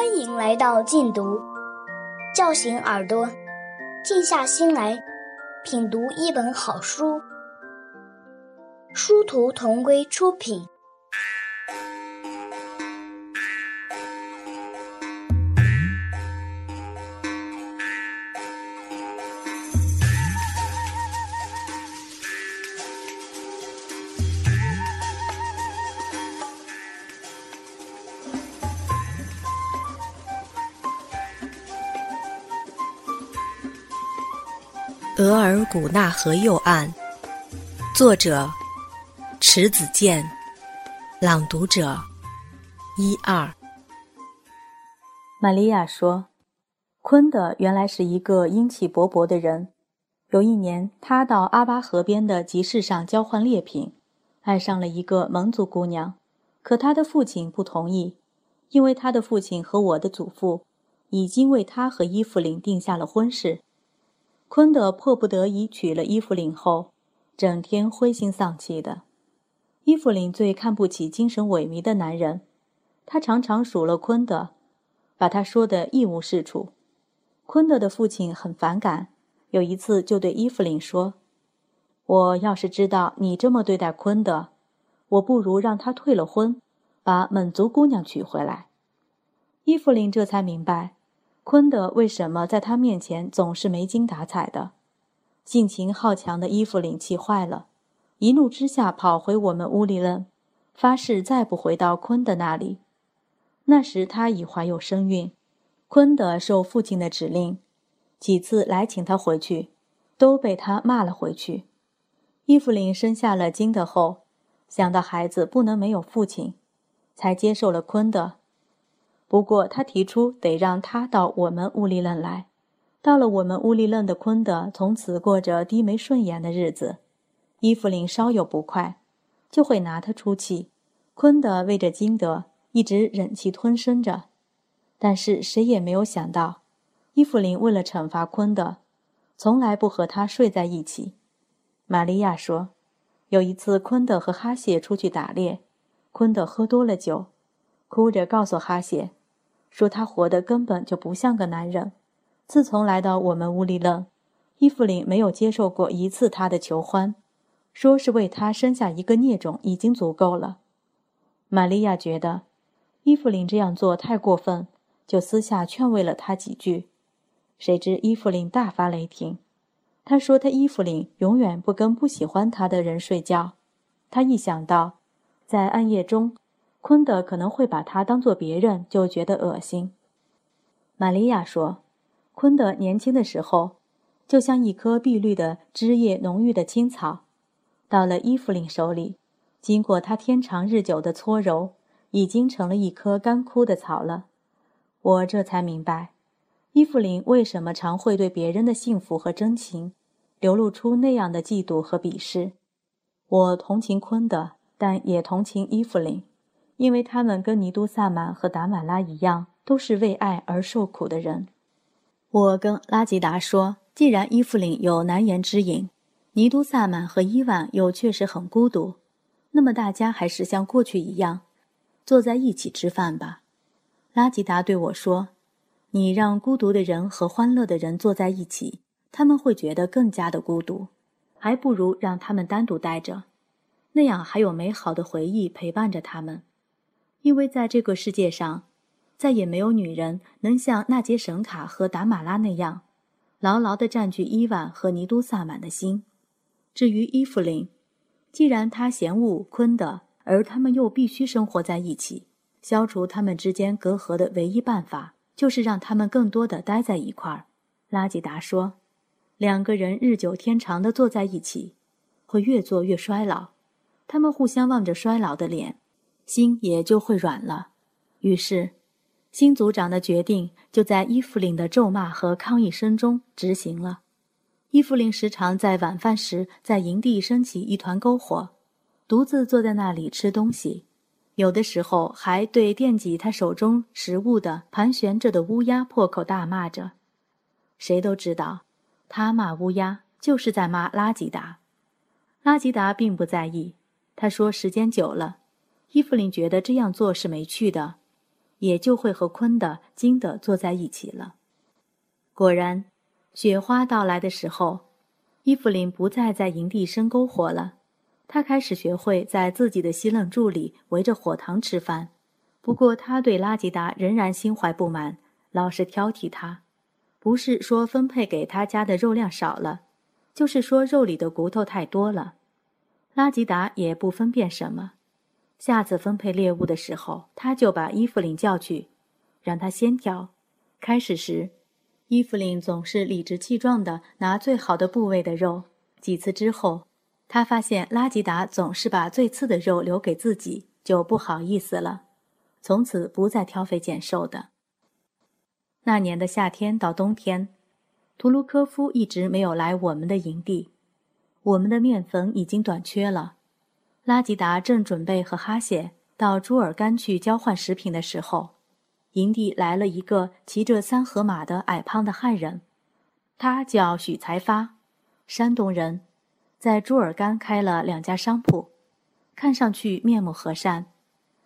欢迎来到禁读，叫醒耳朵，静下心来品读一本好书。殊途同归出品。额尔古纳河右岸，作者迟子建，朗读者一二。玛利亚说：“昆德原来是一个英气勃勃的人。有一年，他到阿巴河边的集市上交换猎品，爱上了一个蒙族姑娘。可他的父亲不同意，因为他的父亲和我的祖父已经为他和伊芙琳定下了婚事。”昆德迫不得已娶了伊芙琳后，整天灰心丧气的。伊芙琳最看不起精神萎靡的男人，他常常数落昆德，把他说的一无是处。昆德的父亲很反感，有一次就对伊芙琳说：“我要是知道你这么对待昆德，我不如让他退了婚，把满族姑娘娶回来。”伊芙琳这才明白。昆德为什么在他面前总是没精打采的？性情好强的伊芙琳气坏了，一怒之下跑回我们屋里了，发誓再不回到昆德那里。那时他已怀有身孕，昆德受父亲的指令，几次来请他回去，都被他骂了回去。伊芙琳生下了金德后，想到孩子不能没有父亲，才接受了昆德。不过，他提出得让他到我们乌里楞来。到了我们乌里楞的昆德，从此过着低眉顺眼的日子。伊芙琳稍有不快，就会拿他出气。昆德为着金德，一直忍气吞声着。但是谁也没有想到，伊芙琳为了惩罚昆德，从来不和他睡在一起。玛利亚说，有一次昆德和哈谢出去打猎，昆德喝多了酒，哭着告诉哈谢。说他活得根本就不像个男人。自从来到我们屋里了，伊芙琳没有接受过一次他的求欢，说是为他生下一个孽种已经足够了。玛利亚觉得伊芙琳这样做太过分，就私下劝慰了他几句。谁知伊芙琳大发雷霆，他说他伊芙琳永远不跟不喜欢他的人睡觉。他一想到在暗夜中。昆德可能会把他当做别人，就觉得恶心。玛利亚说：“昆德年轻的时候，就像一棵碧绿的、枝叶浓郁的青草，到了伊芙琳手里，经过他天长日久的搓揉，已经成了一棵干枯的草了。”我这才明白，伊芙琳为什么常会对别人的幸福和真情，流露出那样的嫉妒和鄙视。我同情昆德，但也同情伊芙琳。因为他们跟尼都萨满和达玛拉一样，都是为爱而受苦的人。我跟拉吉达说，既然伊芙琳有难言之隐，尼都萨满和伊万又确实很孤独，那么大家还是像过去一样，坐在一起吃饭吧。拉吉达对我说：“你让孤独的人和欢乐的人坐在一起，他们会觉得更加的孤独，还不如让他们单独待着，那样还有美好的回忆陪伴着他们。”因为在这个世界上，再也没有女人能像纳杰神卡和达玛拉那样，牢牢地占据伊万和尼都萨满的心。至于伊芙琳，既然她嫌恶昆德，而他们又必须生活在一起，消除他们之间隔阂的唯一办法，就是让他们更多的待在一块儿。拉吉达说：“两个人日久天长地坐在一起，会越做越衰老。他们互相望着衰老的脸。”心也就会软了，于是，新族长的决定就在伊芙琳的咒骂和抗议声中执行了。伊芙琳时常在晚饭时在营地升起一团篝火，独自坐在那里吃东西，有的时候还对惦记他手中食物的盘旋着的乌鸦破口大骂着。谁都知道，他骂乌鸦就是在骂拉吉达。拉吉达并不在意，他说时间久了。伊芙琳觉得这样做是没趣的，也就会和坤的、金的坐在一起了。果然，雪花到来的时候，伊芙琳不再在营地生篝火了，她开始学会在自己的西楞柱里围着火塘吃饭。不过，她对拉吉达仍然心怀不满，老是挑剔他，不是说分配给他家的肉量少了，就是说肉里的骨头太多了。拉吉达也不分辨什么。下次分配猎物的时候，他就把伊芙琳叫去，让他先挑。开始时，伊芙琳总是理直气壮地拿最好的部位的肉。几次之后，他发现拉吉达总是把最次的肉留给自己，就不好意思了。从此不再挑肥拣瘦的。那年的夏天到冬天，图卢科夫一直没有来我们的营地，我们的面粉已经短缺了。拉吉达正准备和哈谢到朱尔干去交换食品的时候，营地来了一个骑着三河马的矮胖的汉人，他叫许才发，山东人，在朱尔干开了两家商铺，看上去面目和善。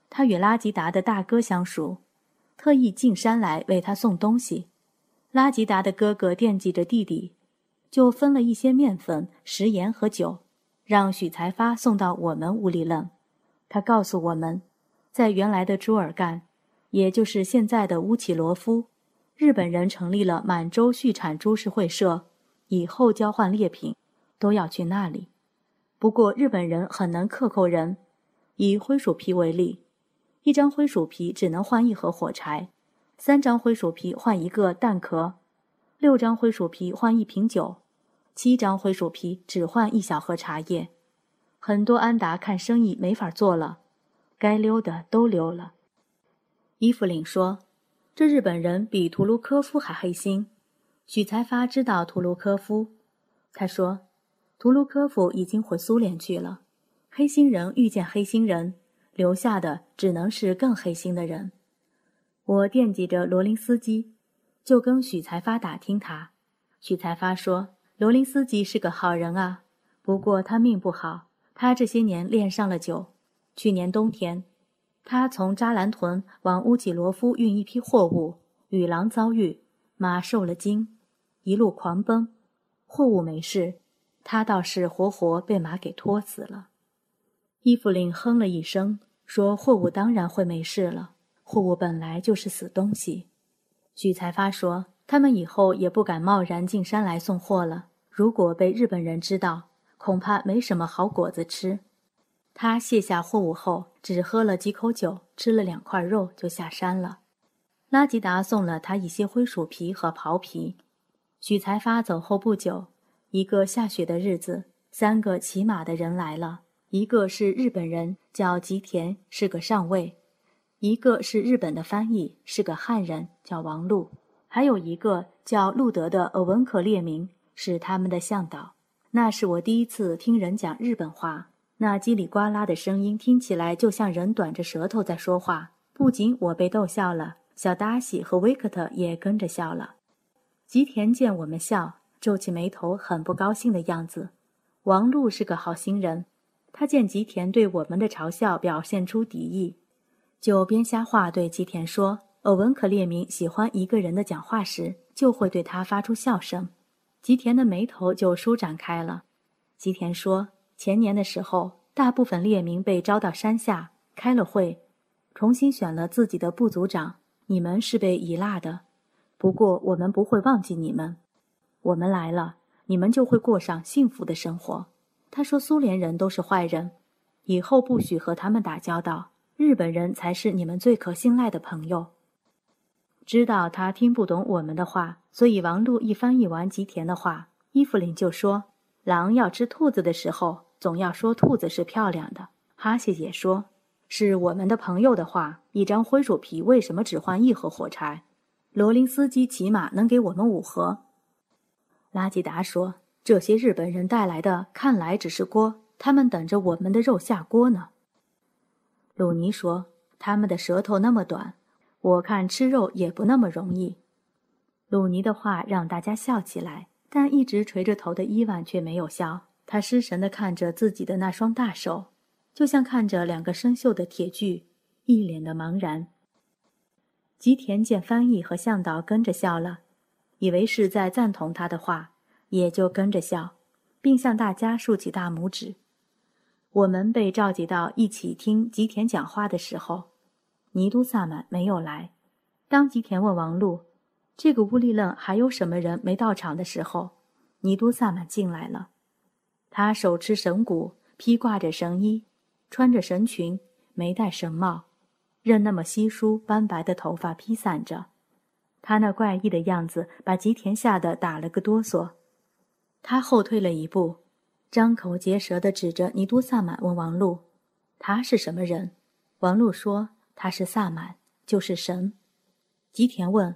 他与拉吉达的大哥相熟，特意进山来为他送东西。拉吉达的哥哥惦记着弟弟，就分了一些面粉、食盐和酒。让许才发送到我们屋里了。他告诉我们，在原来的朱尔干，也就是现在的乌奇罗夫，日本人成立了满洲畜产株式会社，以后交换猎品都要去那里。不过日本人很能克扣人。以灰鼠皮为例，一张灰鼠皮只能换一盒火柴，三张灰鼠皮换一个蛋壳，六张灰鼠皮换一瓶酒。七张灰鼠皮只换一小盒茶叶，很多安达看生意没法做了，该溜的都溜了。伊芙琳说：“这日本人比图卢科夫还黑心。”许才发知道图卢科夫，他说：“图卢科夫已经回苏联去了。黑心人遇见黑心人，留下的只能是更黑心的人。”我惦记着罗林斯基，就跟许才发打听他。许才发说。罗林斯基是个好人啊，不过他命不好。他这些年恋上了酒。去年冬天，他从扎兰屯往乌吉罗夫运一批货物，与狼遭遇，马受了惊，一路狂奔。货物没事，他倒是活活被马给拖死了。伊芙琳哼了一声，说：“货物当然会没事了，货物本来就是死东西。”许才发说。他们以后也不敢贸然进山来送货了。如果被日本人知道，恐怕没什么好果子吃。他卸下货物后，只喝了几口酒，吃了两块肉，就下山了。拉吉达送了他一些灰鼠皮和袍皮。许才发走后不久，一个下雪的日子，三个骑马的人来了。一个是日本人，叫吉田，是个上尉；一个是日本的翻译，是个汉人，叫王禄。还有一个叫路德的俄文克列明是他们的向导。那是我第一次听人讲日本话，那叽里呱啦的声音听起来就像人短着舌头在说话。不仅我被逗笑了，小达西和维克特也跟着笑了。吉田见我们笑，皱起眉头，很不高兴的样子。王璐是个好心人，他见吉田对我们的嘲笑表现出敌意，就编瞎话对吉田说。欧文可列明喜欢一个人的讲话时，就会对他发出笑声。吉田的眉头就舒展开了。吉田说：“前年的时候，大部分列明被招到山下，开了会，重新选了自己的部族长。你们是被遗落的，不过我们不会忘记你们。我们来了，你们就会过上幸福的生活。”他说：“苏联人都是坏人，以后不许和他们打交道。日本人才是你们最可信赖的朋友。”知道他听不懂我们的话，所以王璐一翻译完吉田的话，伊芙琳就说：“狼要吃兔子的时候，总要说兔子是漂亮的。”哈谢也说：“是我们的朋友的话，一张灰鼠皮为什么只换一盒火柴？罗林斯基起码能给我们五盒。”拉吉达说：“这些日本人带来的看来只是锅，他们等着我们的肉下锅呢。”鲁尼说：“他们的舌头那么短。”我看吃肉也不那么容易。鲁尼的话让大家笑起来，但一直垂着头的伊万却没有笑。他失神地看着自己的那双大手，就像看着两个生锈的铁锯，一脸的茫然。吉田见翻译和向导跟着笑了，以为是在赞同他的话，也就跟着笑，并向大家竖起大拇指。我们被召集到一起听吉田讲话的时候，尼都萨满没有来。当吉田问王璐：“这个乌力楞还有什么人没到场的时候，尼都萨满进来了。他手持神鼓，披挂着神衣，穿着神裙，没戴神帽，任那么稀疏斑白的头发披散着。他那怪异的样子把吉田吓得打了个哆嗦。他后退了一步。张口结舌地指着尼都萨满问王禄：“他是什么人？”王禄说：“他是萨满，就是神。”吉田问：“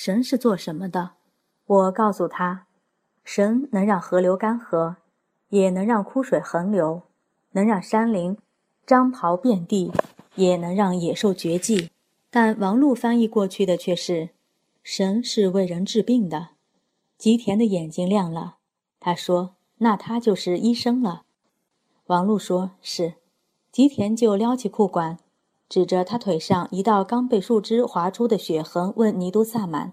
神是做什么的？”我告诉他：“神能让河流干涸，也能让枯水横流，能让山林张袍遍地，也能让野兽绝迹。”但王璐翻译过去的却是：“神是为人治病的。”吉田的眼睛亮了，他说。那他就是医生了，王璐说是，吉田就撩起裤管，指着他腿上一道刚被树枝划出的血痕，问尼都萨满：“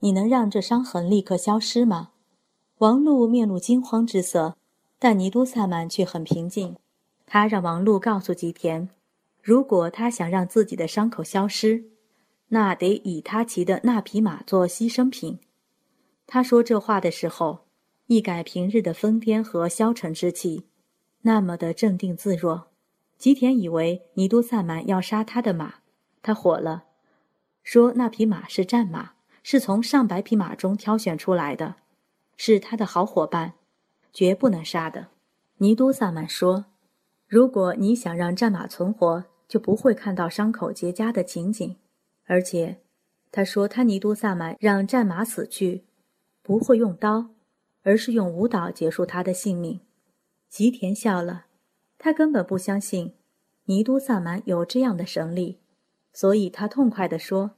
你能让这伤痕立刻消失吗？”王璐面露惊慌之色，但尼都萨满却很平静。他让王璐告诉吉田，如果他想让自己的伤口消失，那得以他骑的那匹马做牺牲品。他说这话的时候。一改平日的疯癫和消沉之气，那么的镇定自若。吉田以为尼都萨满要杀他的马，他火了，说那匹马是战马，是从上百匹马中挑选出来的，是他的好伙伴，绝不能杀的。尼都萨满说：“如果你想让战马存活，就不会看到伤口结痂的情景。而且，他说他尼都萨满让战马死去，不会用刀。”而是用舞蹈结束他的性命。吉田笑了，他根本不相信尼都萨满有这样的神力，所以他痛快地说：“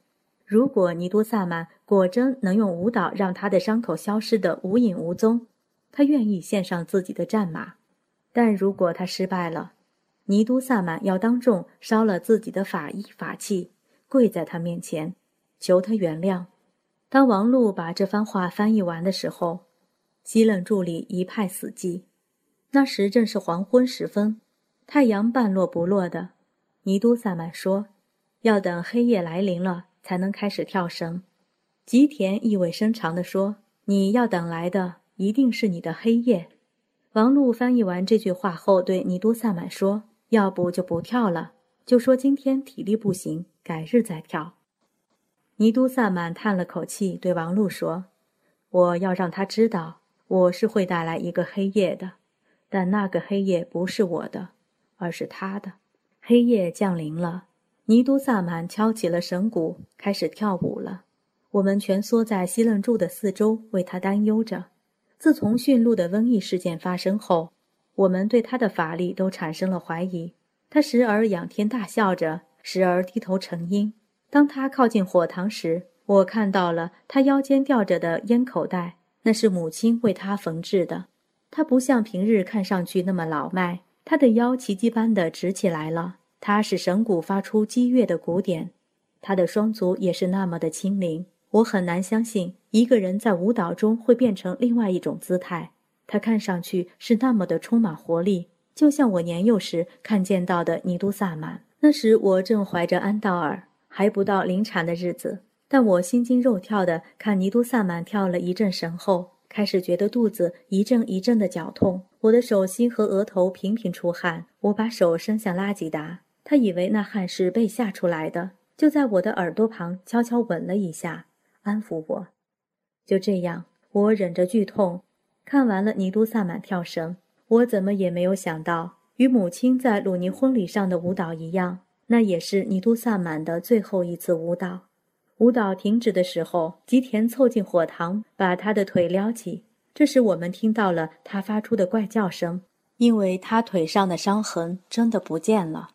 如果尼都萨满果真能用舞蹈让他的伤口消失得无影无踪，他愿意献上自己的战马。但如果他失败了，尼都萨满要当众烧了自己的法衣法器，跪在他面前，求他原谅。”当王璐把这番话翻译完的时候。西冷柱里一派死寂，那时正是黄昏时分，太阳半落不落的。尼都萨满说：“要等黑夜来临了，才能开始跳绳。”吉田意味深长地说：“你要等来的一定是你的黑夜。”王璐翻译完这句话后，对尼都萨满说：“要不就不跳了，就说今天体力不行，改日再跳。”尼都萨满叹了口气，对王璐说：“我要让他知道。”我是会带来一个黑夜的，但那个黑夜不是我的，而是他的。黑夜降临了，尼都萨满敲起了神鼓，开始跳舞了。我们蜷缩在西楞柱的四周，为他担忧着。自从驯鹿的瘟疫事件发生后，我们对他的法力都产生了怀疑。他时而仰天大笑着，时而低头沉吟。当他靠近火塘时，我看到了他腰间吊着的烟口袋。那是母亲为他缝制的，他不像平日看上去那么老迈，他的腰奇迹般的直起来了，他使神鼓发出激越的鼓点，他的双足也是那么的轻灵。我很难相信一个人在舞蹈中会变成另外一种姿态，他看上去是那么的充满活力，就像我年幼时看见到的尼都萨满。那时我正怀着安道尔，还不到临产的日子。但我心惊肉跳地看尼都萨满跳了一阵神后，开始觉得肚子一阵一阵的绞痛，我的手心和额头频频出汗。我把手伸向拉吉达，他以为那汗是被吓出来的，就在我的耳朵旁悄悄吻了一下，安抚我。就这样，我忍着剧痛看完了尼都萨满跳绳。我怎么也没有想到，与母亲在鲁尼婚礼上的舞蹈一样，那也是尼都萨满的最后一次舞蹈。舞蹈停止的时候，吉田凑近火塘，把他的腿撩起。这时，我们听到了他发出的怪叫声，因为他腿上的伤痕真的不见了。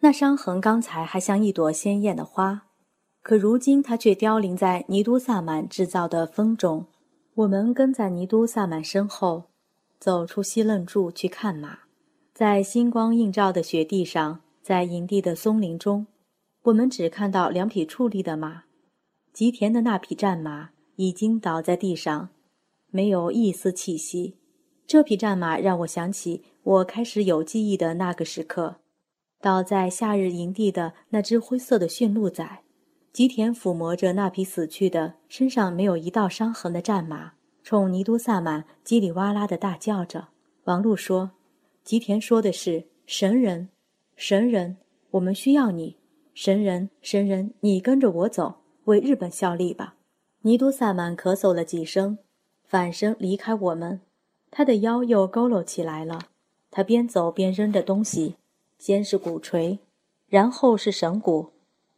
那伤痕刚才还像一朵鲜艳的花，可如今它却凋零在尼都萨满制造的风中。我们跟在尼都萨满身后，走出西楞柱去看马，在星光映照的雪地上，在营地的松林中。我们只看到两匹矗立的马，吉田的那匹战马已经倒在地上，没有一丝气息。这匹战马让我想起我开始有记忆的那个时刻，倒在夏日营地的那只灰色的驯鹿仔。吉田抚摸着那匹死去的、身上没有一道伤痕的战马，冲尼都萨满叽里哇啦的大叫着。王璐说：“吉田说的是神人，神人，我们需要你，神人，神人，你跟着我走，为日本效力吧。”尼都萨满咳嗽了几声，反身离开我们。他的腰又佝偻起来了，他边走边扔着东西，先是鼓槌，然后是绳鼓，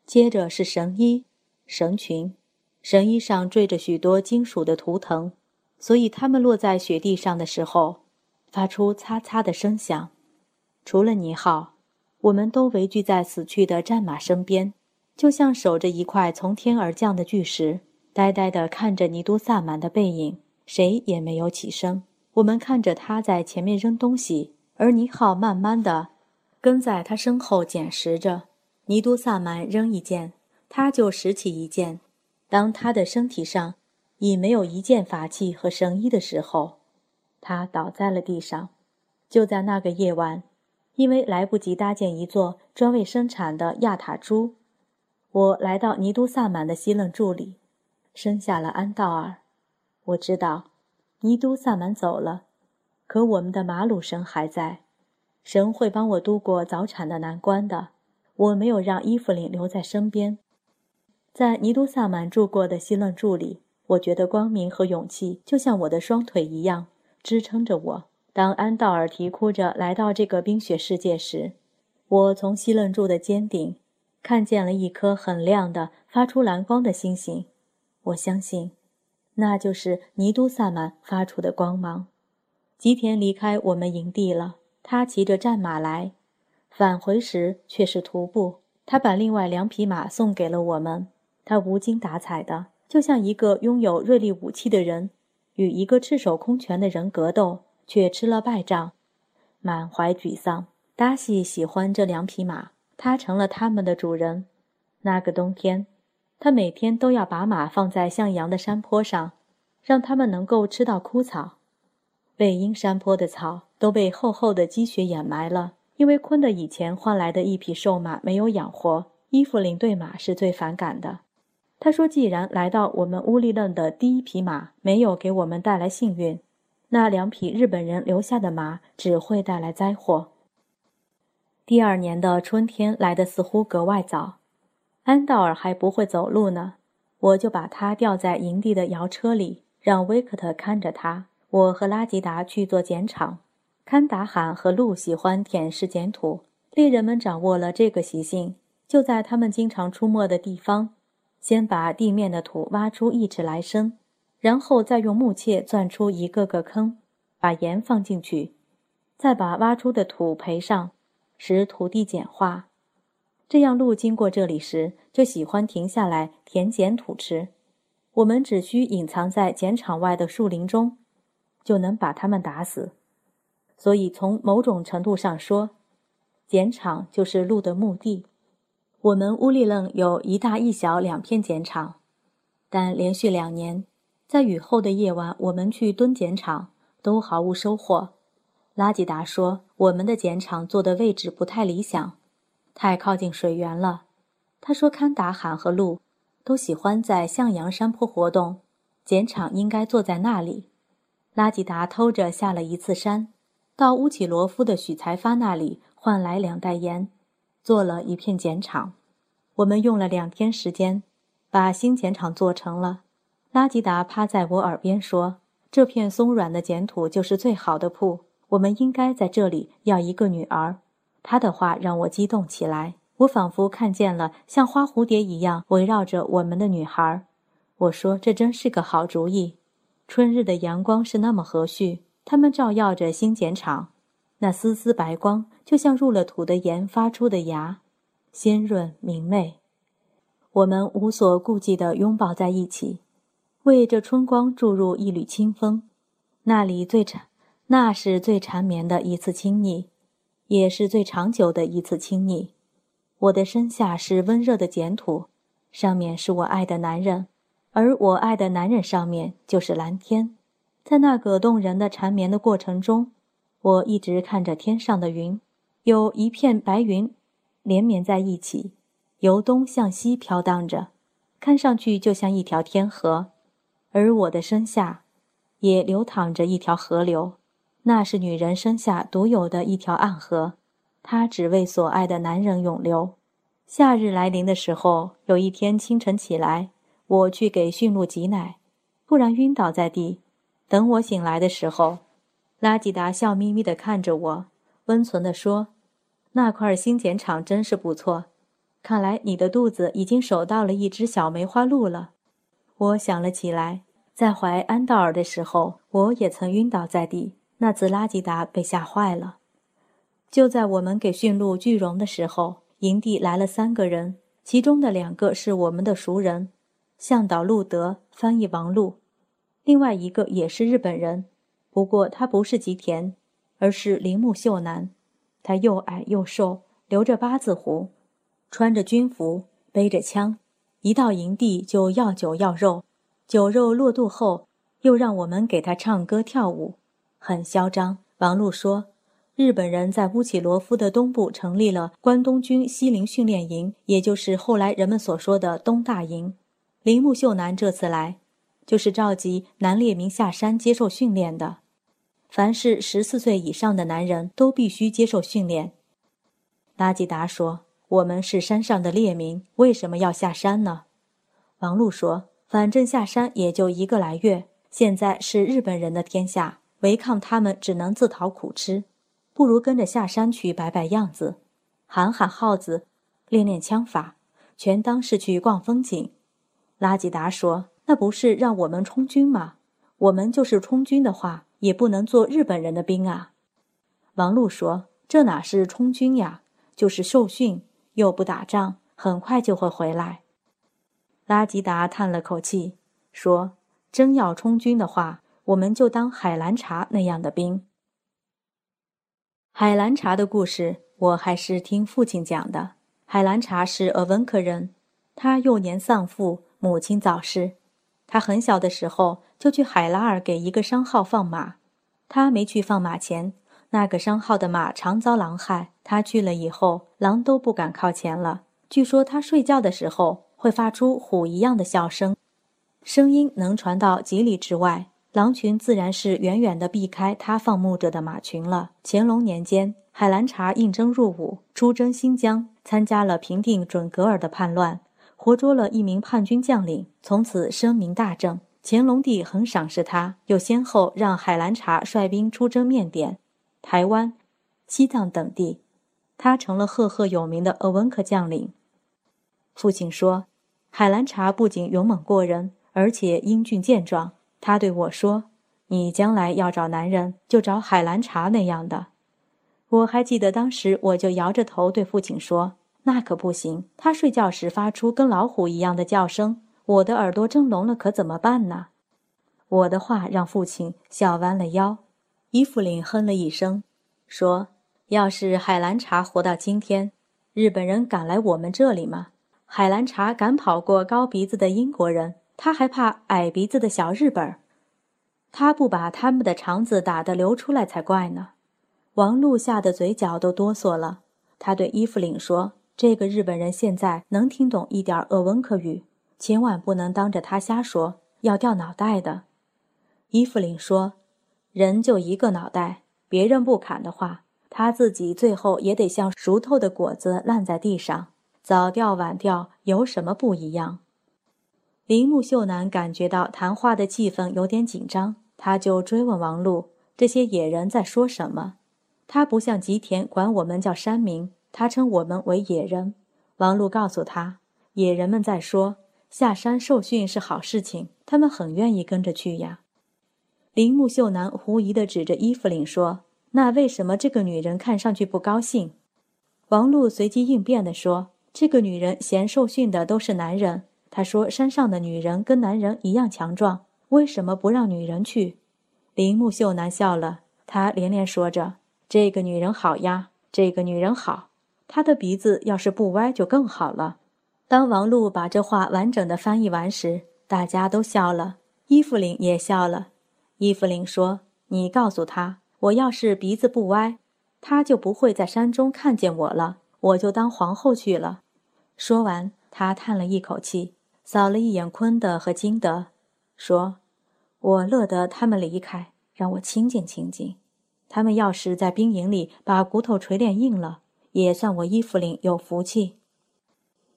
接着是绳衣、绳裙，绳衣上缀着许多金属的图腾，所以它们落在雪地上的时候，发出擦擦的声响。除了尼浩，我们都围聚在死去的战马身边，就像守着一块从天而降的巨石，呆呆地看着尼都萨满的背影，谁也没有起身。我们看着他在前面扔东西，而尼浩慢慢的跟在他身后捡拾着。尼都萨满扔一件，他就拾起一件。当他的身体上已没有一件法器和绳衣的时候，他倒在了地上。就在那个夜晚，因为来不及搭建一座专为生产的亚塔珠，我来到尼都萨满的西楞柱里，生下了安道尔。我知道。尼都萨满走了，可我们的马鲁神还在。神会帮我度过早产的难关的。我没有让伊芙琳留在身边。在尼都萨满住过的希楞柱里，我觉得光明和勇气就像我的双腿一样支撑着我。当安道尔啼哭着来到这个冰雪世界时，我从希楞柱的尖顶看见了一颗很亮的、发出蓝光的星星。我相信。那就是尼都萨满发出的光芒。吉田离开我们营地了，他骑着战马来，返回时却是徒步。他把另外两匹马送给了我们。他无精打采的，就像一个拥有锐利武器的人与一个赤手空拳的人格斗，却吃了败仗，满怀沮丧。达西喜欢这两匹马，他成了他们的主人。那个冬天。他每天都要把马放在向阳的山坡上，让他们能够吃到枯草。背阴山坡的草都被厚厚的积雪掩埋了，因为昆德以前换来的一匹瘦马没有养活。伊芙琳对马是最反感的。他说：“既然来到我们乌力楞的第一匹马没有给我们带来幸运，那两匹日本人留下的马只会带来灾祸。”第二年的春天来得似乎格外早。安道尔还不会走路呢，我就把他吊在营地的摇车里，让威克特看着他。我和拉吉达去做碱场。堪达罕和鹿喜欢舔舐碱土，猎人们掌握了这个习性，就在他们经常出没的地方，先把地面的土挖出一尺来深，然后再用木切钻出一个个坑，把盐放进去，再把挖出的土培上，使土地碱化。这样，鹿经过这里时就喜欢停下来舔碱土吃。我们只需隐藏在碱场外的树林中，就能把它们打死。所以，从某种程度上说，碱场就是鹿的墓地。我们乌力楞有一大一小两片碱场，但连续两年，在雨后的夜晚，我们去蹲碱场都毫无收获。拉吉达说，我们的碱厂做的位置不太理想。太靠近水源了，他说：“堪达罕和鹿都喜欢在向阳山坡活动，碱厂应该坐在那里。”拉吉达偷着下了一次山，到乌奇罗夫的许才发那里换来两袋盐，做了一片碱厂。我们用了两天时间，把新碱厂做成了。拉吉达趴在我耳边说：“这片松软的碱土就是最好的铺，我们应该在这里要一个女儿。”他的话让我激动起来，我仿佛看见了像花蝴蝶一样围绕着我们的女孩。我说：“这真是个好主意。”春日的阳光是那么和煦，它们照耀着新碱场，那丝丝白光就像入了土的盐发出的芽，鲜润明媚。我们无所顾忌地拥抱在一起，为这春光注入一缕清风。那里最缠，那是最缠绵的一次亲昵。也是最长久的一次亲昵。我的身下是温热的碱土，上面是我爱的男人，而我爱的男人上面就是蓝天。在那个动人的缠绵的过程中，我一直看着天上的云，有一片白云，连绵在一起，由东向西飘荡着，看上去就像一条天河。而我的身下，也流淌着一条河流，那是女人生下独有的一条暗河，它只为所爱的男人永流。夏日来临的时候，有一天清晨起来，我去给驯鹿挤奶，突然晕倒在地。等我醒来的时候，拉吉达笑眯眯地看着我，温存地说：“那块新碱厂真是不错，看来你的肚子已经守到了一只小梅花鹿了。”我想了起来，在怀安道尔的时候，我也曾晕倒在地。那次拉吉达被吓坏了。就在我们给驯鹿聚容的时候，营地来了三个人，其中的两个是我们的熟人，向导路德，翻译王路。另外一个也是日本人，不过他不是吉田，而是铃木秀男。他又矮又瘦，留着八字胡，穿着军服，背着枪，一到营地就要酒要肉。酒肉落肚后，又让我们给他唱歌跳舞，很嚣张。王璐说，日本人在乌起罗夫的东部成立了关东军西陵训练营，也就是后来人们所说的东大营。铃木秀男这次来。就是召集男列民下山接受训练的，凡是十四岁以上的男人都必须接受训练。拉吉达说：“我们是山上的列民，为什么要下山呢？”王璐说：“反正下山也就一个来月，现在是日本人的天下，违抗他们只能自讨苦吃，不如跟着下山去摆摆样子，喊喊号子，练练枪法，全当是去逛风景。”拉吉达说。那不是让我们充军吗？我们就是充军的话，也不能做日本人的兵啊。王璐说：“这哪是充军呀，就是受训，又不打仗，很快就会回来。”拉吉达叹了口气，说：“真要充军的话，我们就当海兰察那样的兵。”海兰察的故事，我还是听父亲讲的。海兰察是鄂温克人，他幼年丧父，母亲早逝。他很小的时候就去海拉尔给一个商号放马，他没去放马前，那个商号的马常遭狼害。他去了以后，狼都不敢靠前了。据说他睡觉的时候会发出虎一样的笑声，声音能传到几里之外，狼群自然是远远地避开他放牧着的马群了。乾隆年间，海兰察应征入伍，出征新疆，参加了平定准噶尔的叛乱。活捉了一名叛军将领，从此声名大振。乾隆帝很赏识他，又先后让海兰察率兵出征缅甸、台湾、西藏等地，他成了赫赫有名的鄂温克将领。父亲说，海兰察不仅勇猛过人，而且英俊健壮。他对我说：“你将来要找男人，就找海兰察那样的。”我还记得当时，我就摇着头对父亲说。那可不行，他睡觉时发出跟老虎一样的叫声，我的耳朵睁聋了，可怎么办呢？我的话让父亲笑弯了腰。伊芙琳哼了一声，说：“要是海兰察活到今天，日本人敢来我们这里吗？海兰察敢跑过高鼻子的英国人，他还怕矮鼻子的小日本他不把他们的肠子打得流出来才怪呢。”王璐吓得嘴角都哆嗦了，他对伊芙琳说。这个日本人现在能听懂一点鄂温克语，千万不能当着他瞎说，要掉脑袋的。伊芙琳说：“人就一个脑袋，别人不砍的话，他自己最后也得像熟透的果子烂在地上，早掉晚掉有什么不一样？”铃木秀男感觉到谈话的气氛有点紧张，他就追问王璐：“这些野人在说什么？”他不像吉田管我们叫山民。他称我们为野人。王璐告诉他，野人们在说下山受训是好事情，他们很愿意跟着去呀。铃木秀男狐疑地指着伊芙琳说：“那为什么这个女人看上去不高兴？”王璐随机应变地说：“这个女人嫌受训的都是男人。他说山上的女人跟男人一样强壮，为什么不让女人去？”铃木秀男笑了，他连连说着：“这个女人好呀，这个女人好。”他的鼻子要是不歪就更好了。当王璐把这话完整的翻译完时，大家都笑了，伊芙琳也笑了。伊芙琳说：“你告诉他，我要是鼻子不歪，他就不会在山中看见我了，我就当皇后去了。”说完，他叹了一口气，扫了一眼昆德和金德，说：“我乐得他们离开，让我清静清静。他们要是在兵营里把骨头锤炼硬了，也算我伊芙琳有福气。”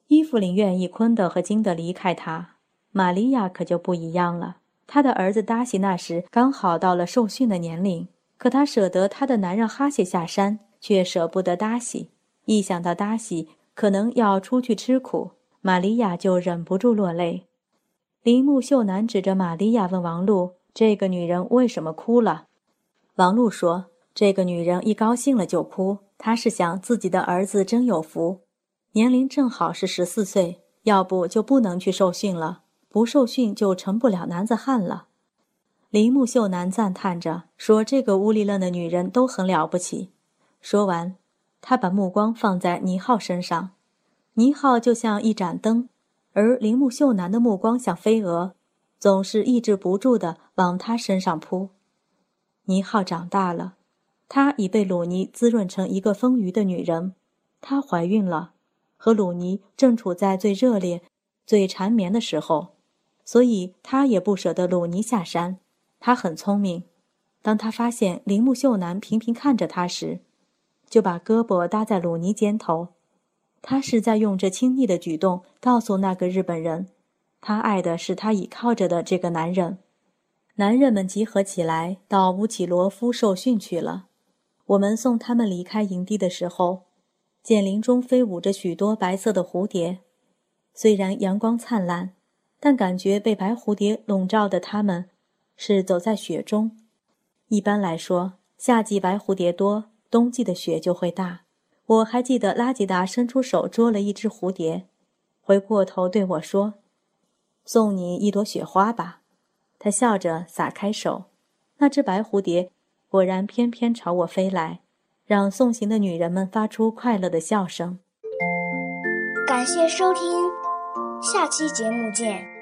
伊芙琳愿意昆德和金德离开他，玛利亚可就不一样了。她的儿子达西那时刚好到了受训的年龄，可她舍得她的男人哈谢下山，却舍不得达西。一想到达西可能要出去吃苦，玛利亚就忍不住落泪。铃木秀男指着玛利亚问王璐：“这个女人为什么哭了？”王璐说：“这个女人一高兴了就哭，她是想自己的儿子真有福。”年龄正好是十四岁，要不就不能去受训了，不受训就成不了男子汉了。铃木秀男赞叹着说：“这个乌里愣的女人都很了不起。”说完，他把目光放在倪浩身上，倪浩就像一盏灯，而铃木秀男的目光像飞蛾，总是抑制不住的往他身上扑。倪浩长大了，她已被鲁尼滋润成一个丰腴的女人，她怀孕了。和鲁尼正处在最热烈、最缠绵的时候，所以他也不舍得鲁尼下山。他很聪明，当他发现铃木秀男频频看着他时，就把胳膊搭在鲁尼肩头。他是在用这亲昵的举动告诉那个日本人，他爱的是他倚靠着的这个男人。男人们集合起来到乌起罗夫受训去了。我们送他们离开营地的时候。见林中飞舞着许多白色的蝴蝶，虽然阳光灿烂，但感觉被白蝴蝶笼罩的他们，是走在雪中。一般来说，夏季白蝴蝶多，冬季的雪就会大。我还记得拉吉达伸出手捉了一只蝴蝶，回过头对我说：“送你一朵雪花吧。”他笑着撒开手，那只白蝴蝶果然翩翩朝我飞来。让送行的女人们发出快乐的笑声。感谢收听，下期节目见。